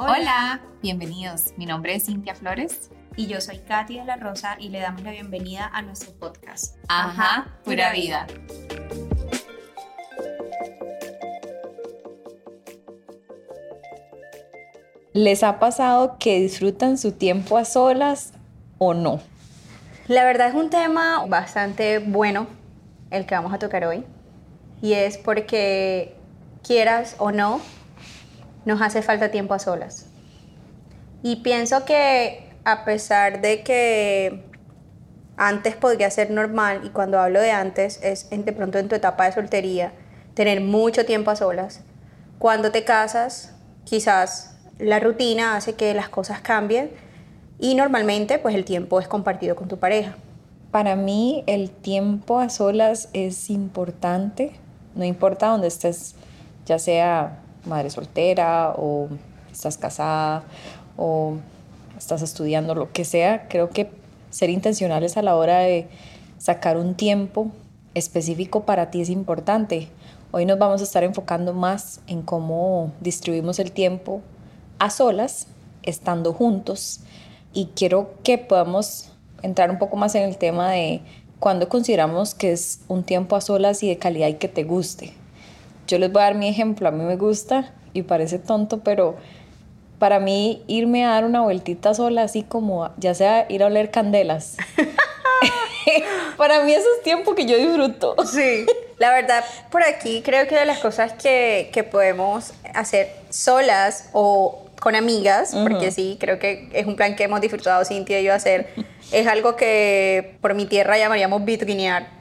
Hola, bienvenidos. Mi nombre es Cintia Flores. Y yo soy Katy de la Rosa y le damos la bienvenida a nuestro podcast. Ajá, pura vida. ¿Les ha pasado que disfrutan su tiempo a solas o no? La verdad es un tema bastante bueno el que vamos a tocar hoy. Y es porque quieras o no, nos hace falta tiempo a solas. Y pienso que a pesar de que antes podría ser normal, y cuando hablo de antes es de pronto en tu etapa de soltería, tener mucho tiempo a solas. Cuando te casas, quizás la rutina hace que las cosas cambien y normalmente pues el tiempo es compartido con tu pareja. Para mí el tiempo a solas es importante, no importa dónde estés, ya sea madre soltera o estás casada o estás estudiando, lo que sea, creo que ser intencionales a la hora de sacar un tiempo específico para ti es importante. Hoy nos vamos a estar enfocando más en cómo distribuimos el tiempo a solas, estando juntos. Y quiero que podamos entrar un poco más en el tema de cuando consideramos que es un tiempo a solas y de calidad y que te guste. Yo les voy a dar mi ejemplo, a mí me gusta y parece tonto, pero para mí irme a dar una vueltita sola, así como ya sea ir a oler candelas. para mí eso es tiempo que yo disfruto. Sí, la verdad, por aquí creo que de las cosas que, que podemos hacer solas o con amigas, porque sí, creo que es un plan que hemos disfrutado Cintia y yo hacer, es algo que por mi tierra llamaríamos vitrinear.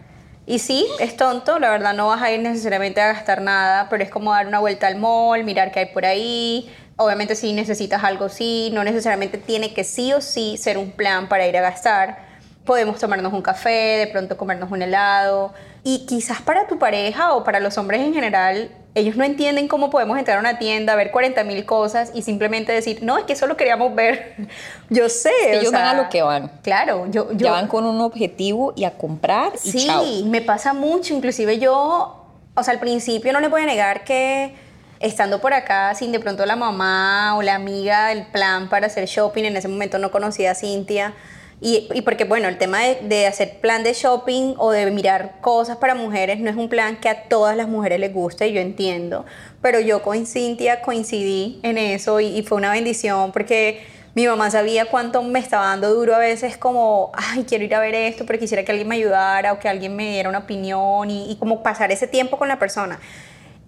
Y sí, es tonto, la verdad no vas a ir necesariamente a gastar nada, pero es como dar una vuelta al mall, mirar qué hay por ahí. Obviamente si necesitas algo, sí, no necesariamente tiene que sí o sí ser un plan para ir a gastar. Podemos tomarnos un café, de pronto comernos un helado. Y quizás para tu pareja o para los hombres en general, ellos no entienden cómo podemos entrar a una tienda, ver 40 mil cosas y simplemente decir, no, es que solo queríamos ver. Yo sé. ellos van a lo que van. Claro, yo, yo. Ya van con un objetivo y a comprar y Sí, me pasa mucho. Inclusive yo, o sea, al principio no le voy a negar que estando por acá sin de pronto la mamá o la amiga del plan para hacer shopping, en ese momento no conocía a Cintia y, porque, bueno, el tema de, de, hacer plan de shopping o de mirar cosas para mujeres no es un plan que a todas las mujeres les guste, yo entiendo. Pero yo con Cintia coincidí en eso y, fue una bendición porque mi mamá sabía cuánto me estaba dando duro a veces como, ay, quiero ir a ver esto, pero quisiera que alguien me ayudara o que alguien me diera una opinión y como pasar ese tiempo con la persona.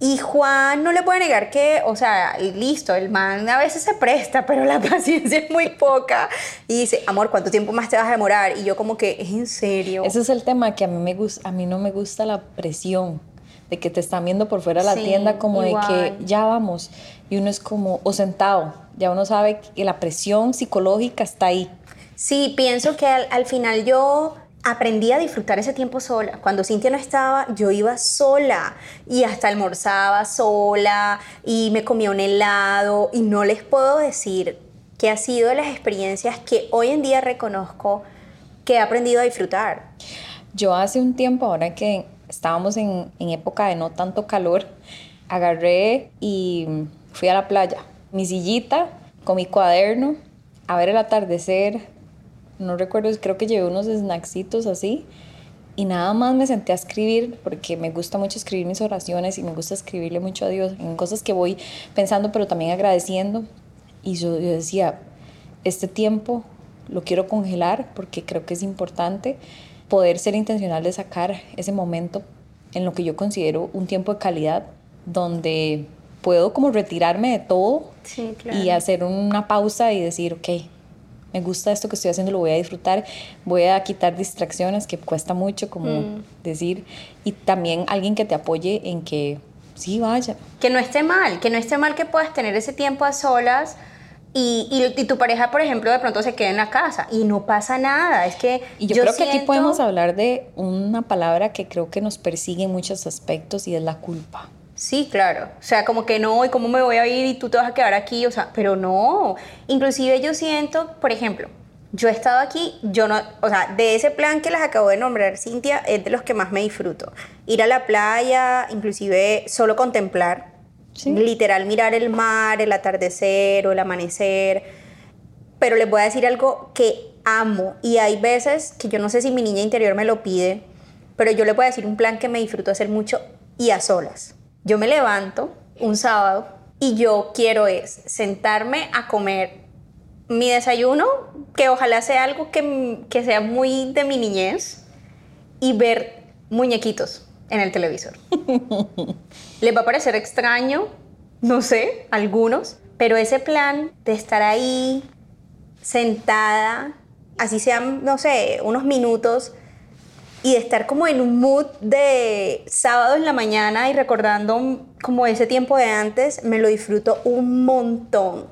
Y Juan no le puede negar que, o sea, listo, el man a veces se presta, pero la paciencia es muy poca. Y dice, amor, ¿cuánto tiempo más te vas a demorar? Y yo como que, ¿es en serio? Ese es el tema que a mí, me gusta, a mí no me gusta la presión de que te están viendo por fuera de la sí, tienda como igual. de que ya vamos. Y uno es como, o sentado, ya uno sabe que la presión psicológica está ahí. Sí, pienso que al, al final yo aprendí a disfrutar ese tiempo sola. Cuando Cintia no estaba, yo iba sola y hasta almorzaba sola y me comía un helado y no les puedo decir que ha sido las experiencias que hoy en día reconozco que he aprendido a disfrutar. Yo hace un tiempo, ahora que estábamos en, en época de no tanto calor, agarré y fui a la playa. Mi sillita con mi cuaderno, a ver el atardecer, no recuerdo, creo que llevé unos snacksitos así y nada más me senté a escribir porque me gusta mucho escribir mis oraciones y me gusta escribirle mucho a Dios en cosas que voy pensando pero también agradeciendo y yo, yo decía, este tiempo lo quiero congelar porque creo que es importante poder ser intencional de sacar ese momento en lo que yo considero un tiempo de calidad donde puedo como retirarme de todo sí, claro. y hacer una pausa y decir, ok, me gusta esto que estoy haciendo, lo voy a disfrutar, voy a quitar distracciones que cuesta mucho como mm. decir y también alguien que te apoye en que sí vaya. Que no esté mal, que no esté mal que puedas tener ese tiempo a solas y, y, y, tu pareja, por ejemplo, de pronto se queda en la casa y no pasa nada. Es que y yo, yo creo siento... que aquí podemos hablar de una palabra que creo que nos persigue en muchos aspectos y es la culpa. Sí, claro. O sea, como que no, ¿y cómo me voy a ir y tú te vas a quedar aquí? O sea, pero no. Inclusive yo siento, por ejemplo, yo he estado aquí, yo no, o sea, de ese plan que las acabo de nombrar, Cintia, es de los que más me disfruto. Ir a la playa, inclusive solo contemplar. Literal, mirar el mar, el atardecer o el amanecer. Pero les voy a decir algo que amo y hay veces que yo no sé si mi niña interior me lo pide, pero yo le voy a decir un plan que me disfruto hacer mucho y a solas. Yo me levanto un sábado y yo quiero es sentarme a comer mi desayuno, que ojalá sea algo que, que sea muy de mi niñez, y ver muñequitos en el televisor. Les va a parecer extraño, no sé, algunos, pero ese plan de estar ahí sentada, así sean, no sé, unos minutos, y de estar como en un mood de sábado en la mañana y recordando como ese tiempo de antes, me lo disfruto un montón.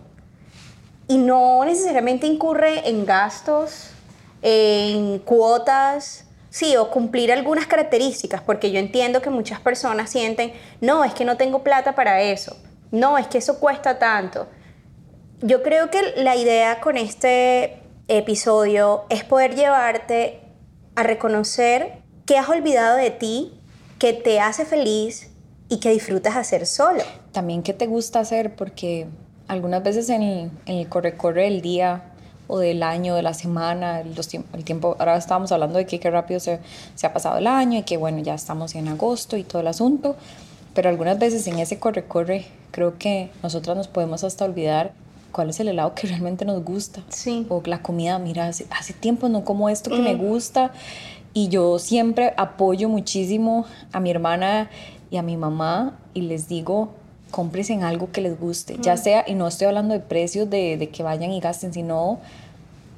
Y no necesariamente incurre en gastos, en cuotas, sí, o cumplir algunas características, porque yo entiendo que muchas personas sienten, no, es que no tengo plata para eso, no, es que eso cuesta tanto. Yo creo que la idea con este episodio es poder llevarte a reconocer que has olvidado de ti, que te hace feliz y que disfrutas hacer solo. También que te gusta hacer, porque algunas veces en el, en del día o del año, de la semana, el tiempo, ahora estábamos hablando de que qué rápido se, se ha pasado el año y que bueno, ya estamos en agosto y todo el asunto, pero algunas veces en ese corre-corre creo que nosotras nos podemos hasta olvidar cuál es el helado que realmente nos gusta. Sí. O la comida, mira, hace, hace tiempo no como esto que me mm. gusta y yo siempre apoyo muchísimo a mi hermana y a mi mamá y les digo, compres en algo que les guste, ya sea, y no estoy hablando de precios de, de, que vayan y gasten, sino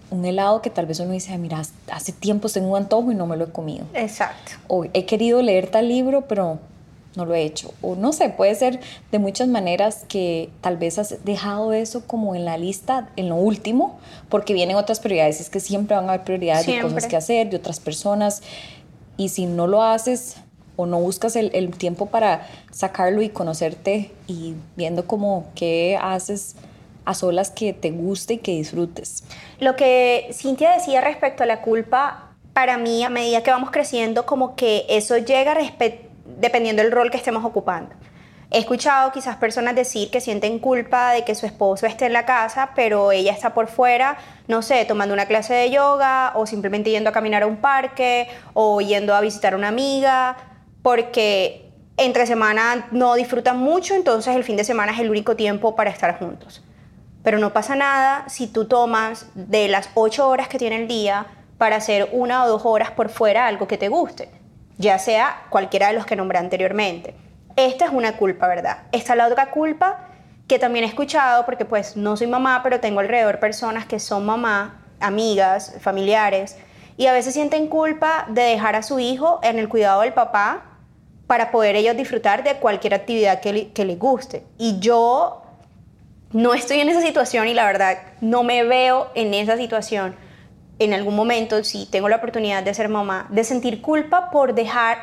un helado que tal vez uno dice, mira, hace tiempo tengo un antojo y no me lo he comido. Exacto. O he querido leer tal libro, pero no lo he hecho. O no sé, puede ser de muchas maneras que tal vez has dejado eso como en la lista, en lo último, porque vienen otras prioridades. Es que siempre van a haber prioridades de cosas que hacer, de otras personas. Y si no lo haces, o no buscas el, el, tiempo para sacarlo y conocerte y viendo como qué haces a solas que te guste y que disfrutes. Lo que Cintia decía respecto a la culpa, para mí a medida que vamos creciendo, como que eso llega dependiendo del rol que estemos ocupando. He escuchado quizás personas decir que sienten culpa de que su esposo esté en la casa, pero ella está por fuera, no sé, tomando una clase de yoga o simplemente yendo a caminar a un parque o yendo a visitar a una amiga porque entre semana no disfrutan mucho, entonces el fin de semana es el único tiempo para estar juntos. Pero no pasa nada si tú tomas de las ocho horas que tiene el día para hacer una o dos horas por fuera algo que te guste, ya sea cualquiera de los que nombré anteriormente. Esta es una culpa, ¿verdad? Esta es la otra culpa que también he escuchado, porque pues no soy mamá, pero tengo alrededor personas que son mamá, amigas, familiares, y a veces sienten culpa de dejar a su hijo en el cuidado del papá para poder ellos disfrutar de cualquier actividad que, que les guste. Y yo no estoy en esa situación y la verdad no me veo en esa situación en algún momento, si tengo la oportunidad de ser mamá, de sentir culpa por dejar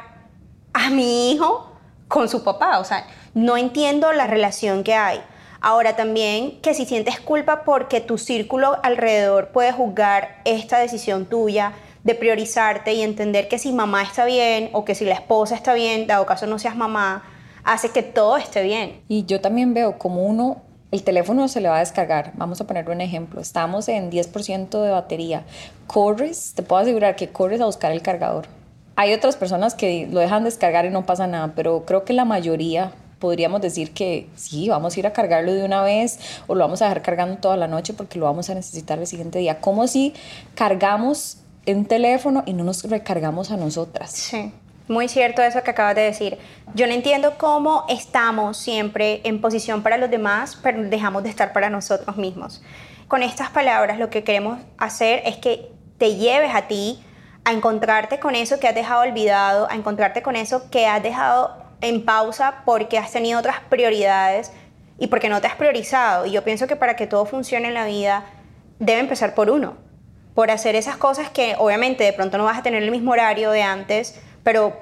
a mi hijo con su papá. O sea, no entiendo la relación que hay. Ahora también que si sientes culpa porque tu círculo alrededor puede juzgar esta decisión tuya, de priorizarte y entender que si mamá está bien o que si la esposa está bien, dado caso no seas mamá, hace que todo esté bien. Y yo también veo como uno, el teléfono se le va a descargar. Vamos a poner un ejemplo. Estamos en 10% de batería. Corres, te puedo asegurar que corres a buscar el cargador. Hay otras personas que lo dejan descargar y no pasa nada, pero creo que la mayoría podríamos decir que sí, vamos a ir a cargarlo de una vez o lo vamos a dejar cargando toda la noche porque lo vamos a necesitar el siguiente día. Como si cargamos un teléfono y no nos recargamos a nosotras. Sí. Muy cierto eso que acabas de decir. Yo no entiendo cómo estamos siempre en posición para los demás, pero dejamos de estar para nosotros mismos. Con estas palabras lo que queremos hacer es que te lleves a ti a encontrarte con eso que has dejado olvidado, a encontrarte con eso que has dejado en pausa porque has tenido otras prioridades y porque no te has priorizado. Y yo pienso que para que todo funcione en la vida debe empezar por uno por hacer esas cosas que obviamente de pronto no vas a tener el mismo horario de antes, pero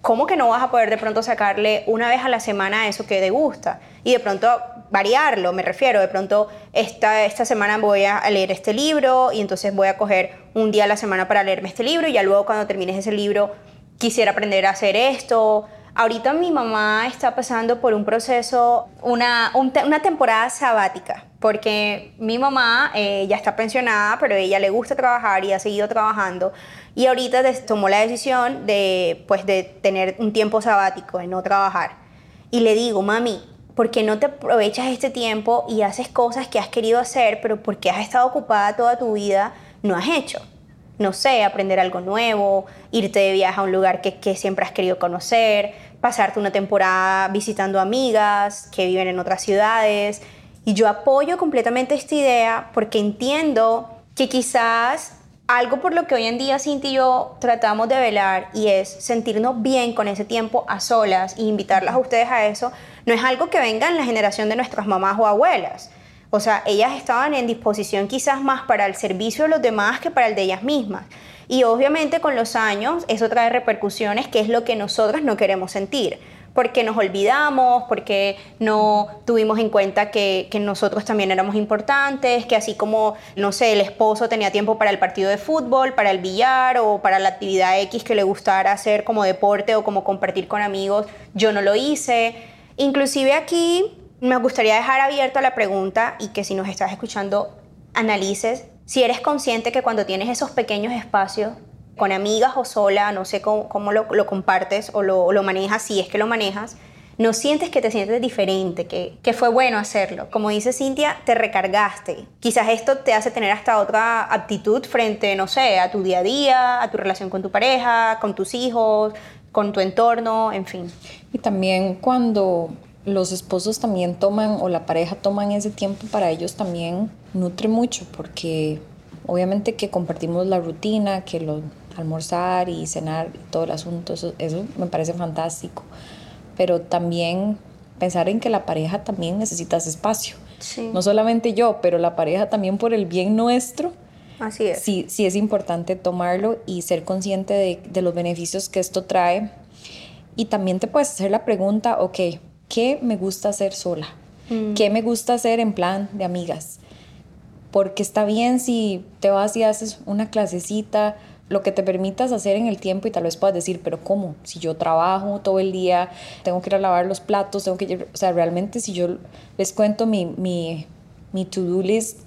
¿cómo que no vas a poder de pronto sacarle una vez a la semana eso que te gusta? Y de pronto variarlo, me refiero, de pronto esta, esta semana voy a leer este libro y entonces voy a coger un día a la semana para leerme este libro y ya luego cuando termines ese libro quisiera aprender a hacer esto, Ahorita mi mamá está pasando por un proceso, una, una temporada sabática, porque mi mamá eh, ya está pensionada, pero ella le gusta trabajar y ha seguido trabajando. Y ahorita tomó la decisión de, pues, de tener un tiempo sabático, de no trabajar. Y le digo, mami, ¿por qué no te aprovechas este tiempo y haces cosas que has querido hacer, pero porque has estado ocupada toda tu vida, no has hecho? No sé, aprender algo nuevo, irte de viaje a un lugar que, que siempre has querido conocer, pasarte una temporada visitando amigas que viven en otras ciudades. Y yo apoyo completamente esta idea porque entiendo que quizás algo por lo que hoy en día Cinti y yo tratamos de velar y es sentirnos bien con ese tiempo a solas e invitarlas a ustedes a eso, no es algo que venga en la generación de nuestras mamás o abuelas. O sea, ellas estaban en disposición quizás más para el servicio de los demás que para el de ellas mismas. Y obviamente con los años eso trae repercusiones que es lo que nosotras no queremos sentir porque nos olvidamos, porque no tuvimos en cuenta que, nosotros también éramos importantes, que así como, no sé, el esposo tenía tiempo para el partido de fútbol, para el billar o para la actividad X que le gustara hacer como deporte o como compartir con amigos, yo no lo hice. Inclusive aquí me gustaría dejar abierta la pregunta y que si nos estás escuchando analices si eres consciente que cuando tienes esos pequeños espacios con amigas o sola, no sé cómo, lo, compartes o lo, manejas, si es que lo manejas, no sientes que te sientes diferente, que, que fue bueno hacerlo. Como dice Cintia, te recargaste. Quizás esto te hace tener hasta otra actitud frente, no sé, a tu día a día, a tu relación con tu pareja, con tus hijos, con tu entorno, en fin. Y también cuando los esposos también toman o la pareja toman ese tiempo para ellos también nutre mucho porque obviamente que compartimos la rutina, que lo almorzar y cenar todo el asunto, eso, me parece fantástico. Pero también pensar en que la pareja también necesita ese espacio. No solamente yo, pero la pareja también por el bien nuestro. Así es. Sí, sí es importante tomarlo y ser consciente de, de los beneficios que esto trae. Y también te puedes hacer la pregunta, ok, ¿qué me gusta hacer sola? Mm. ¿Qué me gusta hacer en plan de amigas? Porque está bien si te vas y haces una clasecita, lo que te permitas hacer en el tiempo y tal vez puedas decir, pero ¿cómo? Si yo trabajo todo el día, tengo que ir a lavar los platos, tengo que ir, o sea, realmente si yo les cuento mi, mi, mi to-do list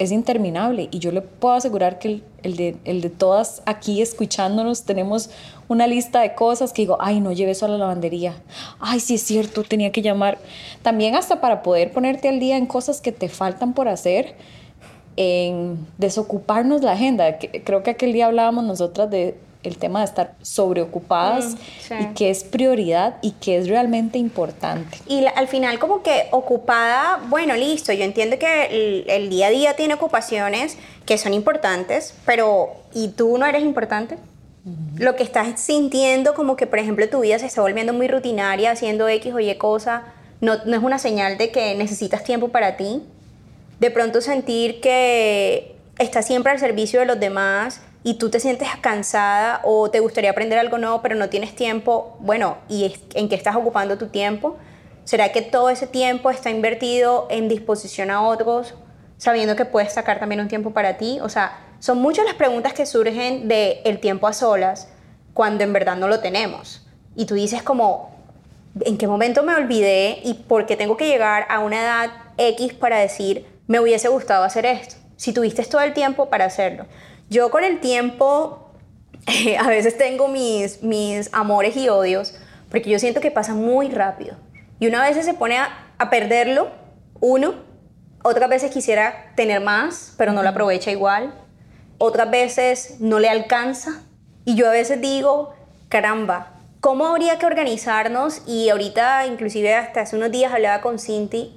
es interminable y yo le puedo asegurar que el, el, de, el de todas aquí escuchándonos tenemos una lista de cosas que digo, ay, no llevé eso a la lavandería, ay, sí es cierto, tenía que llamar. También hasta para poder ponerte al día en cosas que te faltan por hacer en desocuparnos la agenda. Creo que aquel día hablábamos nosotras de el tema de estar sobreocupadas mm, y que es prioridad y que es realmente importante. Y al final como que ocupada, bueno, listo, yo entiendo que el, día a día tiene ocupaciones que son importantes, pero ¿y tú no eres importante? Lo que estás sintiendo como que, por ejemplo, tu vida se está volviendo muy rutinaria, haciendo X o Y cosa, no, no es una señal de que necesitas tiempo para ti de pronto sentir que estás siempre al servicio de los demás y tú te sientes cansada o te gustaría aprender algo nuevo pero no tienes tiempo, bueno, ¿y en qué estás ocupando tu tiempo? ¿Será que todo ese tiempo está invertido en disposición a otros, sabiendo que puedes sacar también un tiempo para ti? O sea, son muchas las preguntas que surgen de el tiempo a solas cuando en verdad no lo tenemos. Y tú dices como, ¿en qué momento me olvidé y por qué tengo que llegar a una edad X para decir, me hubiese gustado hacer esto, si tuviste todo el tiempo para hacerlo. Yo con el tiempo a veces tengo mis, mis amores y odios, porque yo siento que pasa muy rápido. Y una vez se pone a, a perderlo, uno, otras veces quisiera tener más, pero no lo aprovecha igual. Otras veces no le alcanza. Y yo a veces digo, caramba, ¿cómo habría que organizarnos? Y ahorita, inclusive hasta hace unos días hablaba con Cinti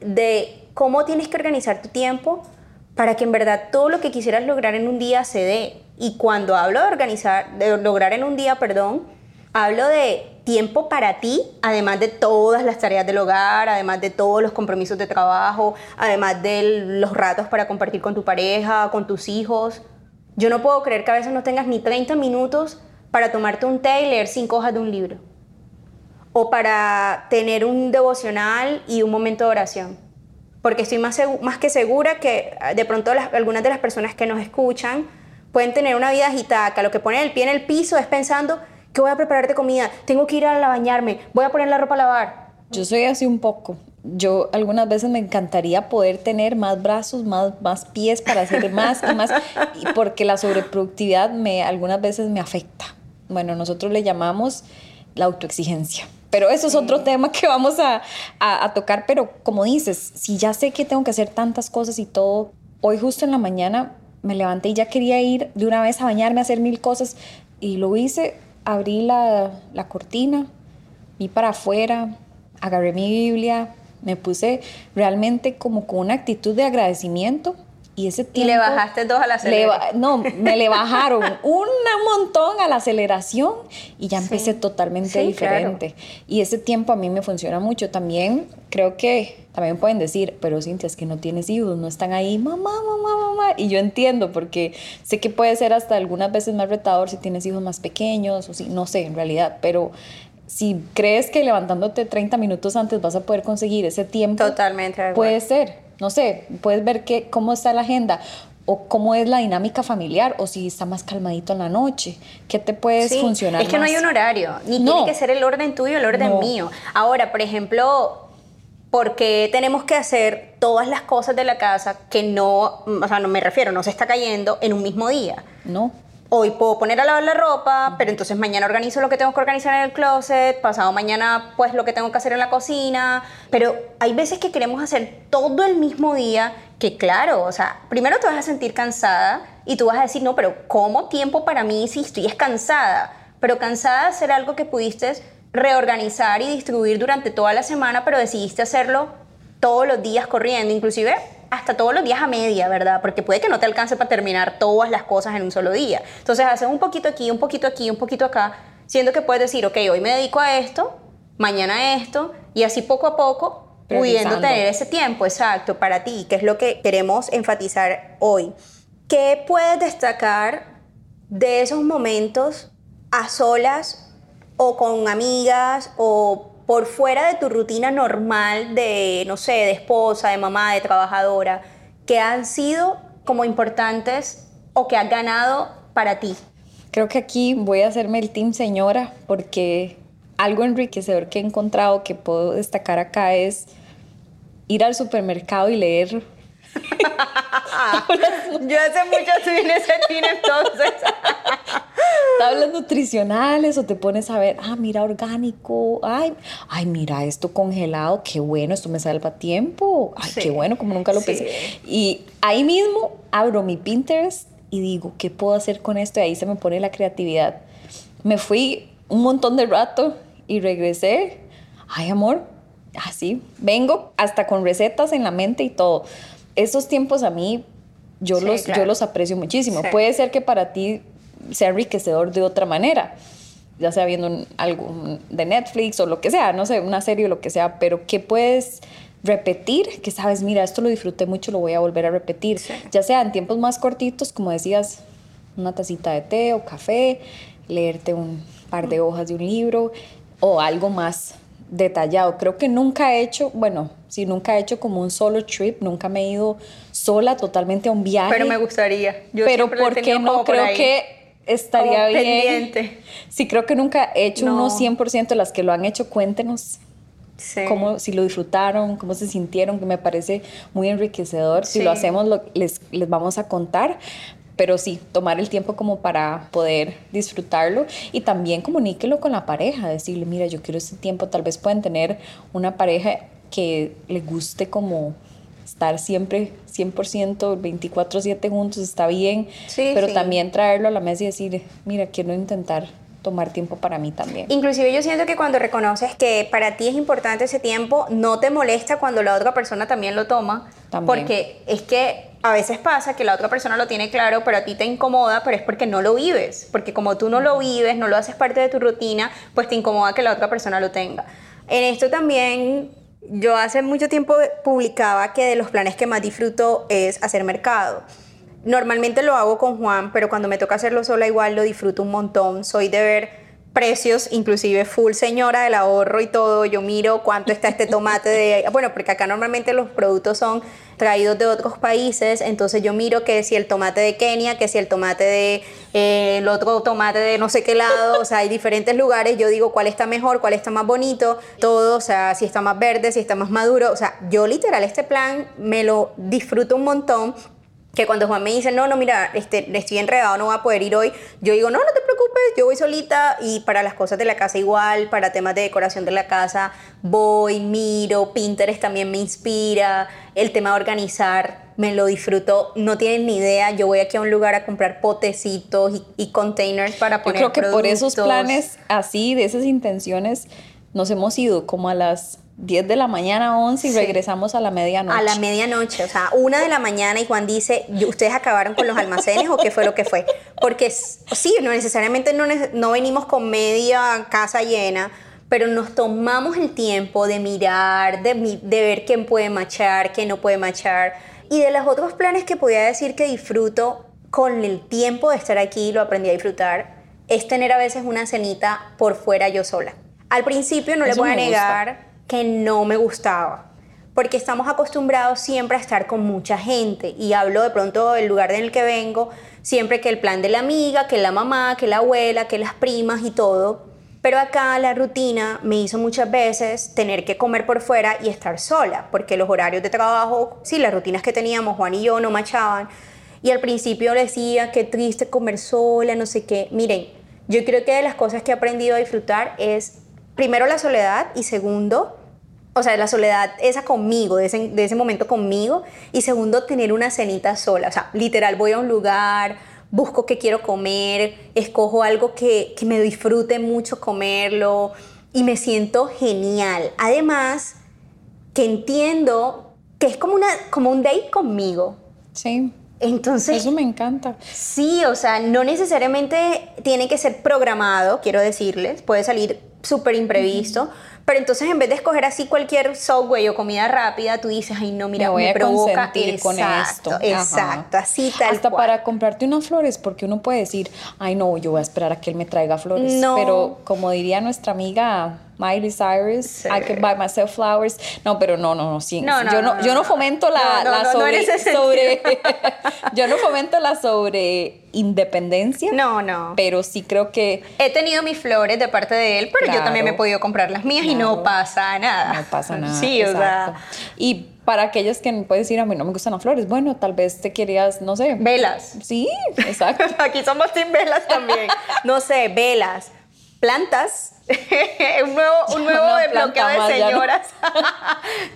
de cómo tienes que organizar tu tiempo para que en verdad todo lo que quisieras lograr en un día se dé. Y cuando hablo de organizar, de lograr en un día, perdón, hablo de tiempo para ti, además de todas las tareas del hogar, además de todos los compromisos de trabajo, además de los ratos para compartir con tu pareja, con tus hijos. Yo no puedo creer que a veces no tengas ni 30 minutos para tomarte un té y leer cinco hojas de un libro. O para tener un devocional y un momento de oración porque estoy más, más que segura que ah, de pronto algunas de las personas que nos escuchan pueden tener una vida agitada, que lo que ponen el pie en el piso es pensando ¿Qué voy a preparar de comida? Tengo que ir a bañarme. Voy a poner la ropa a lavar. Yo soy así un poco. Yo algunas veces me encantaría poder tener más brazos, más, más pies para hacer más y más, porque la sobreproductividad me, algunas veces me afecta. Bueno, nosotros le llamamos la autoexigencia. Pero eso es otro tema que vamos a, a, a, tocar. Pero como dices, si ya sé que tengo que hacer tantas cosas y todo, hoy justo en la mañana me levanté y ya quería ir de una vez a bañarme, a hacer mil cosas. Y lo hice, abrí la, la cortina, vi para afuera, agarré mi Biblia, me puse realmente como con una actitud de agradecimiento y ese tiempo... Y le bajaste dos a la aceleración. no, me le bajaron un montón a la aceleración y ya empecé Sí. totalmente Sí, diferente. Y ese tiempo a mí me funciona mucho. También creo que también pueden decir, pero Cintia, es que no tienes hijos, no están ahí, mamá, mamá, mamá. Y yo entiendo porque sé que puede ser hasta algunas veces más retador si tienes hijos más pequeños o si, no sé, en realidad, pero si crees que levantándote 30 minutos antes vas a poder conseguir ese tiempo, Totalmente puede ser, no sé, puedes ver que, cómo está la agenda o cómo es la dinámica familiar o si está más calmadito en la noche, qué te puedes Sí, funcionar Es que no hay un horario, ni No. tiene que ser el orden tuyo, el orden No. mío. Ahora, por ejemplo, ¿por qué tenemos que hacer todas las cosas de la casa que no, o sea, no me refiero, no se está cayendo en un mismo día? No, Hoy puedo poner a lavar la ropa, pero entonces mañana organizo lo que tengo que organizar en el closet, pasado mañana pues lo que tengo que hacer en la cocina, pero hay veces que queremos hacer todo el mismo día, que claro, o sea, primero te vas a sentir cansada y tú vas a decir, no, pero ¿cómo tiempo para mí si estoy es cansada? Pero cansada de hacer algo que pudiste reorganizar y distribuir durante toda la semana, pero decidiste hacerlo todos los días corriendo, inclusive hasta todos los días a media, ¿verdad? Porque puede que no te alcance para terminar todas las cosas en un solo día. Entonces haces un poquito aquí, un poquito aquí, un poquito acá, siendo que puedes decir, ok, hoy me dedico a esto, mañana a esto, y así poco a poco, pudiendo tener ese tiempo exacto para ti, que es lo que queremos enfatizar hoy. ¿Qué puedes destacar de esos momentos a solas o con amigas o por fuera de tu rutina normal de, no sé, de esposa, de mamá, de trabajadora, que han sido como importantes o que has ganado para ti? creo que aquí voy a hacerme el team señora porque algo enriquecedor que he encontrado que puedo destacar acá es ir al supermercado y leer Yo hace mucho estoy en ese team entonces. tablas nutricionales o te pones a ver, ah, mira, orgánico, ay, ay, mira, esto congelado, qué bueno, esto me salva tiempo, ay, Sí. qué bueno, como nunca lo Sí. pensé. Y ahí mismo abro mi Pinterest y digo, ¿qué puedo hacer con esto? Y ahí se me pone la creatividad. Me fui un montón de rato y regresé, ay, amor, así, vengo hasta con recetas en la mente y todo. Esos tiempos a mí, yo, Sí, los, claro. yo los aprecio muchísimo. Sí. Puede ser que para ti sea enriquecedor de otra manera, ya sea viendo un- algo de Netflix o lo que sea, no sé, una serie o lo que sea, pero ¿qué puedes repetir? Que sabes, mira, esto lo disfruté mucho, lo voy a volver a repetir, ya sea en tiempos más cortitos, como decías, una tacita de té o café, leerte un par de hojas de un libro o algo más detallado. Creo que nunca he hecho, bueno, sí, nunca he hecho como un solo trip, nunca me he ido sola totalmente a un viaje. Pero me gustaría. Yo pero siempre lo he ¿por qué tenido no? por Creo que estaría Como bien. pendiente. Sí, creo que nunca he hecho No. uno 100%. Las que lo han hecho, cuéntenos Sí. cómo, si lo disfrutaron, cómo se sintieron, que me parece muy enriquecedor. Si lo hacemos, lo- les, les vamos a contar. Pero sí, tomar el tiempo como para poder disfrutarlo y también comuníquelo con la pareja, decirle, mira, yo quiero este tiempo, tal vez pueden tener una pareja que le guste como estar siempre 100%, 24/7 juntos, está bien, Sí, pero sí. también traerlo a la mesa y decir, mira, quiero intentar tomar tiempo para mí también. Inclusive yo siento que cuando reconoces que para ti es importante ese tiempo, no te molesta cuando la otra persona también lo toma. También. Porque es que a veces pasa que la otra persona lo tiene claro, pero a ti te incomoda, pero es porque no lo vives. Porque como tú no lo vives, no lo haces parte de tu rutina, pues te incomoda que la otra persona lo tenga. En esto también, yo hace mucho tiempo publicaba que de los planes que más disfruto es hacer mercado. Normalmente lo hago con Juan, pero cuando me toca hacerlo sola igual lo disfruto un montón. Soy de ver precios, inclusive full señora del ahorro y todo, yo miro cuánto está este tomate de, bueno, porque acá normalmente los productos son traídos de otros países, entonces yo miro que si el tomate de Kenia, que si el tomate de eh, el otro tomate de no sé qué lado, o sea, hay diferentes lugares, yo digo cuál está mejor, cuál está más bonito, todo, o sea, si está más verde, si está más maduro, o sea, yo literal este plan me lo disfruto un montón que cuando Juan me dice, no, no, mira, este, estoy enredado, no voy a poder ir hoy, yo digo, no, no te preocupes, yo voy solita y para las cosas de la casa igual, para temas de decoración de la casa, voy, miro, Pinterest también me inspira, el tema de organizar, me lo disfruto, no tienen ni idea, yo voy aquí a un lugar a comprar potecitos y, containers para poner Yo creo que por esos planes así, de esas intenciones, nos hemos ido como a las 10 de la mañana, 11 y regresamos a la medianoche. A la medianoche, o sea, una de la mañana y Juan dice, ¿ustedes acabaron con los almacenes o qué fue lo que fue? Porque sí, no necesariamente no, no venimos con media casa llena, pero nos tomamos el tiempo de mirar, de, de ver quién puede machar, quién no puede machar. Y de los otros planes que podía decir que disfruto con el tiempo de estar aquí, lo aprendí a disfrutar, es tener a veces una cenita por fuera yo sola. Al principio no le voy a negar no me gustaba, porque estamos acostumbrados siempre a estar con mucha gente y hablo de pronto del lugar en el que vengo, siempre que el plan de la amiga, que la mamá, que la abuela, que las primas y todo. Pero acá la rutina me hizo muchas veces tener que comer por fuera y estar sola, porque los horarios de trabajo, sí, las rutinas que teníamos Juan y yo no machaban. Y al principio decía, qué triste comer sola, no sé qué. Miren, yo creo que de las cosas que he aprendido a disfrutar es primero la soledad y segundo, o sea, la soledad esa conmigo, de ese, de ese momento conmigo y segundo, tener una cenita sola. O sea, literal, voy a un lugar, busco qué quiero comer, escojo algo que, que me disfrute mucho comerlo y me siento genial. Además, que entiendo que es como, una, como un date conmigo. Sí. Entonces... Eso me encanta. Sí, o sea, no necesariamente tiene que ser programado, quiero decirles, puede salir súper imprevisto. Pero entonces en vez de escoger así cualquier subway o comida rápida, tú dices, ay no, mira, me, voy me a provoca exacto, con esto. Exacto, así tal Hasta cual. para comprarte unas flores, porque uno puede decir, ay no, yo voy a esperar a que él me traiga flores. No. Pero como diría nuestra amiga Miley Cyrus, I can buy myself flowers. No, pero no, no, no, sí. No, no, yo no, yo no fomento la, la sobre, yo no fomento la sobre independencia. No, no. Pero sí creo que He tenido mis flores de parte de él, pero yo Claro. también me he podido comprar las mías y no pasa nada. no pasa nada. Sí, o sea, Y para aquellos que pueden decir, a mí no me gustan las flores, bueno, tal vez te querías, no sé. velas. Sí, exacto. Aquí somos sin velas también. No sé, velas, plantas. un nuevo, un nuevo no, desbloqueo planta de más, ya no. señoras.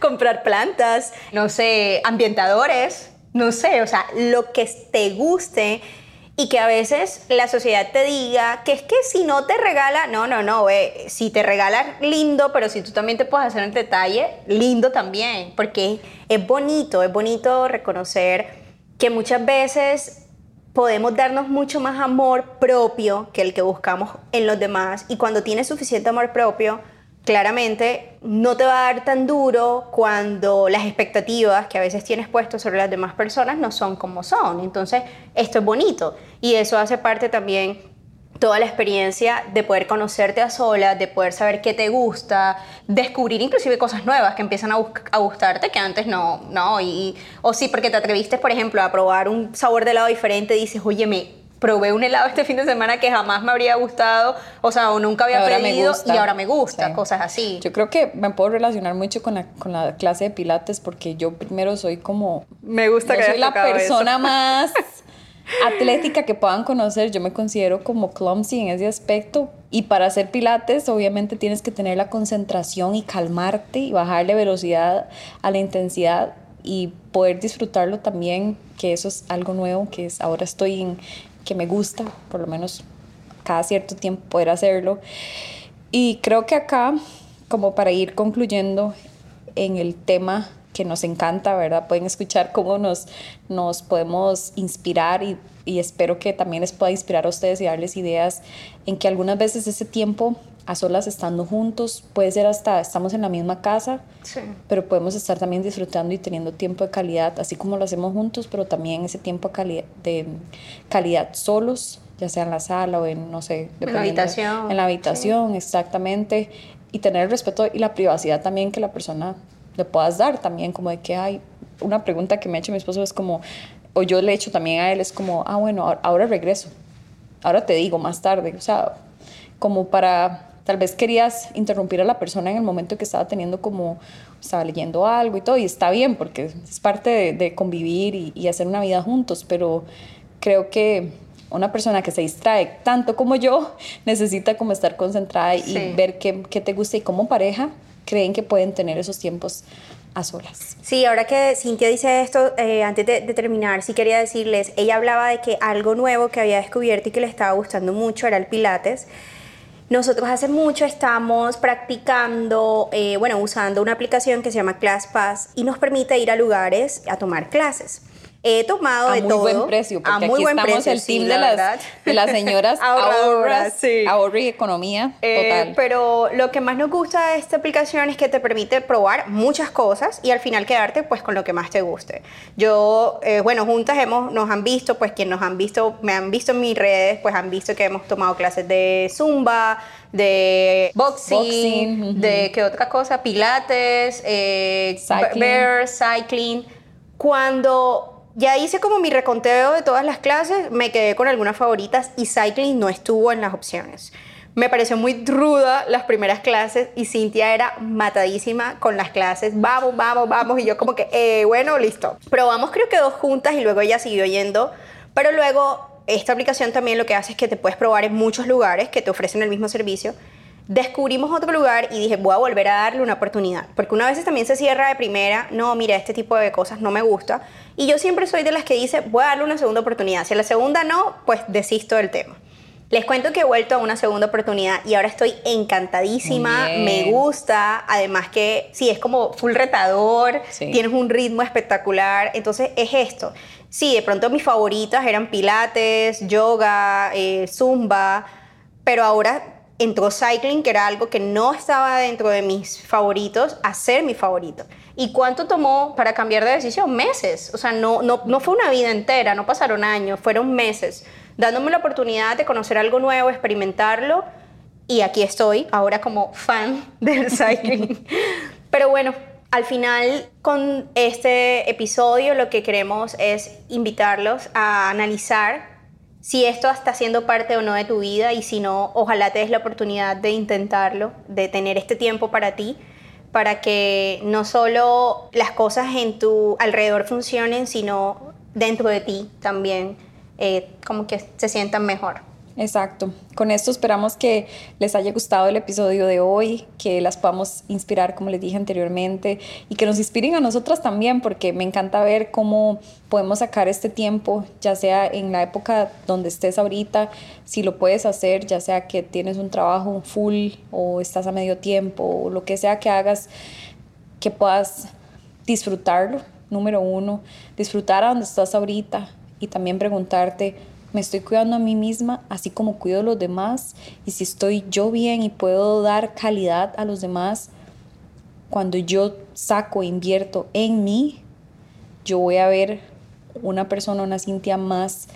Comprar plantas, no sé, ambientadores, no sé, o sea, lo que te guste y que a veces la sociedad te diga que es que si no te regala, no, no, no, ve, si te regala lindo, pero si tú también te puedes hacer el detalle, lindo también, porque es bonito, es bonito reconocer que muchas veces podemos darnos mucho más amor propio que el que buscamos en los demás y cuando tienes suficiente amor propio, claramente no te va a dar tan duro cuando las expectativas que a veces tienes puestas sobre las demás personas no son como son. Entonces, esto es bonito y eso hace parte también toda la experiencia de poder conocerte a solas, de poder saber qué te gusta, descubrir inclusive cosas nuevas que empiezan a, gustarte que antes no, no, y, o sí, porque te atreviste, por ejemplo, a probar un sabor de helado diferente, dices, oye, me probé un helado este fin de semana que jamás me habría gustado, o sea, o nunca había ahora pedido gusta. y ahora me gusta, Sí. cosas así. Yo creo que me puedo relacionar mucho con la, con la clase de pilates porque yo primero soy como... me gusta yo que soy la eso. persona más atlética que puedan conocer. Yo me considero como clumsy en ese aspecto. Y para hacer pilates, obviamente tienes que tener la concentración y calmarte y bajarle velocidad a la intensidad y poder disfrutarlo también, que eso es algo nuevo, que es, ahora estoy en, que me gusta, por lo menos cada cierto tiempo poder hacerlo. Y creo que acá, como para ir concluyendo en el tema que nos encanta, ¿verdad? Pueden escuchar cómo nos, nos podemos inspirar y, y espero que también les pueda inspirar a ustedes y darles ideas en que algunas veces ese tiempo a solas estando juntos puede ser hasta estamos en la misma casa, Sí. pero podemos estar también disfrutando y teniendo tiempo de calidad, así como lo hacemos juntos, pero también ese tiempo cali- de calidad solos, ya sea en la sala o en, no sé, en la habitación. En la habitación, exactamente. Y tener el respeto y la privacidad también que la persona le puedas dar también, como de que hay una pregunta que me ha hecho mi esposo es como, o yo le he hecho también a él, es como, ah, bueno, ahora regreso, ahora te digo más tarde, o sea, como para, tal vez querías interrumpir a la persona en el momento que estaba teniendo como, estaba leyendo algo y todo, y está bien, porque es parte de, convivir y, hacer una vida juntos, pero creo que una persona que se distrae tanto como yo necesita como estar concentrada y ver qué, qué te gusta y como pareja creen que pueden tener esos tiempos a solas. Sí, ahora que Cintia dice esto, eh, antes de, terminar, sí quería decirles, ella hablaba de que algo nuevo que había descubierto y que le estaba gustando mucho era el Pilates. Nosotros hace mucho estamos practicando, eh, bueno, usando una aplicación que se llama ClassPass y nos permite ir a lugares a tomar clases. He tomado de todo. A muy buen precio, porque a muy aquí buen estamos precio, el team de, las, de, las, señoras ahorras, sí. ahorro y economía eh, total. pero lo que más nos gusta de esta aplicación es que te permite probar muchas cosas y al final quedarte pues con lo que más te guste. Yo, eh, bueno, juntas hemos, nos han visto, pues quienes nos han visto, me han visto en mis redes, pues han visto que hemos tomado clases de zumba, de boxing, de qué otra cosa, pilates, eh, cycling. bear, cycling. Cuando ya hice como mi reconteo de todas las clases, me quedé con algunas favoritas y cycling no estuvo en las opciones. Me pareció muy ruda las primeras clases y Cintia era matadísima con las clases. Vamos, vamos, vamos. Y yo como que, eh, bueno, listo. Probamos creo que dos juntas y luego ella siguió yendo. Pero luego esta aplicación también lo que hace es que te puedes probar en muchos lugares que te ofrecen el mismo servicio descubrimos otro lugar y dije, voy a volver a darle una oportunidad. Porque una vez también se cierra de primera, no, mira, este tipo de cosas no me gusta. Y yo siempre soy de las que dice, voy a darle una segunda oportunidad. Si a la segunda no, pues desisto del tema. Les cuento que he vuelto a una segunda oportunidad y ahora estoy encantadísima, me gusta, además que sí, es como full retador, tienes un ritmo espectacular, entonces es esto. Sí, de pronto mis favoritas eran pilates, yoga, eh, zumba, pero ahora entró cycling, que era algo que no estaba dentro de mis favoritos, a ser mi favorito. ¿Y cuánto tomó para cambiar de decisión? Meses. O sea, no, no, no fue una vida entera, no pasaron años, fueron meses, dándome la oportunidad de conocer algo nuevo, experimentarlo. Y aquí estoy, ahora como fan del cycling. Pero bueno, al final con este episodio lo que queremos es invitarlos a analizar si esto está siendo parte o no de tu vida y si no, ojalá te des la oportunidad de intentarlo, de tener este tiempo para ti, para que no solo las cosas en tu alrededor funcionen, sino dentro de ti también, eh, como que se sientan mejor. Exacto. Con esto esperamos que les haya gustado el episodio de hoy, que las podamos inspirar, como les dije anteriormente, y que nos inspiren a nosotras también, porque me encanta ver cómo podemos sacar este tiempo, ya sea en la época donde estés ahorita, si lo puedes hacer, ya sea que tienes un trabajo full o estás a medio tiempo, o lo que sea que hagas, que puedas disfrutarlo, número uno, disfrutar a donde estás ahorita y también preguntarte, me estoy cuidando a mí misma, así como cuido a los demás, y si estoy yo bien y puedo dar calidad a los demás, cuando yo saco, e invierto en mí, yo voy a ver una persona, una Cintia más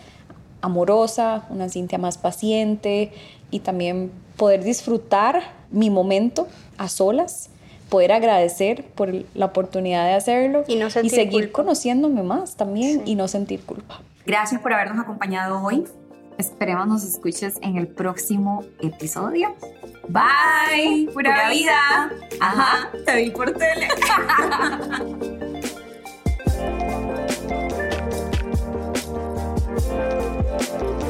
amorosa, una Cintia más paciente y también poder disfrutar mi momento a solas, poder agradecer por la oportunidad de hacerlo y, no seguir conociéndome más también y no sentir culpa. Gracias por habernos acompañado hoy. Esperemos nos escuches en el próximo episodio. Bye, pura, pura vida. Ajá, te vi por tele.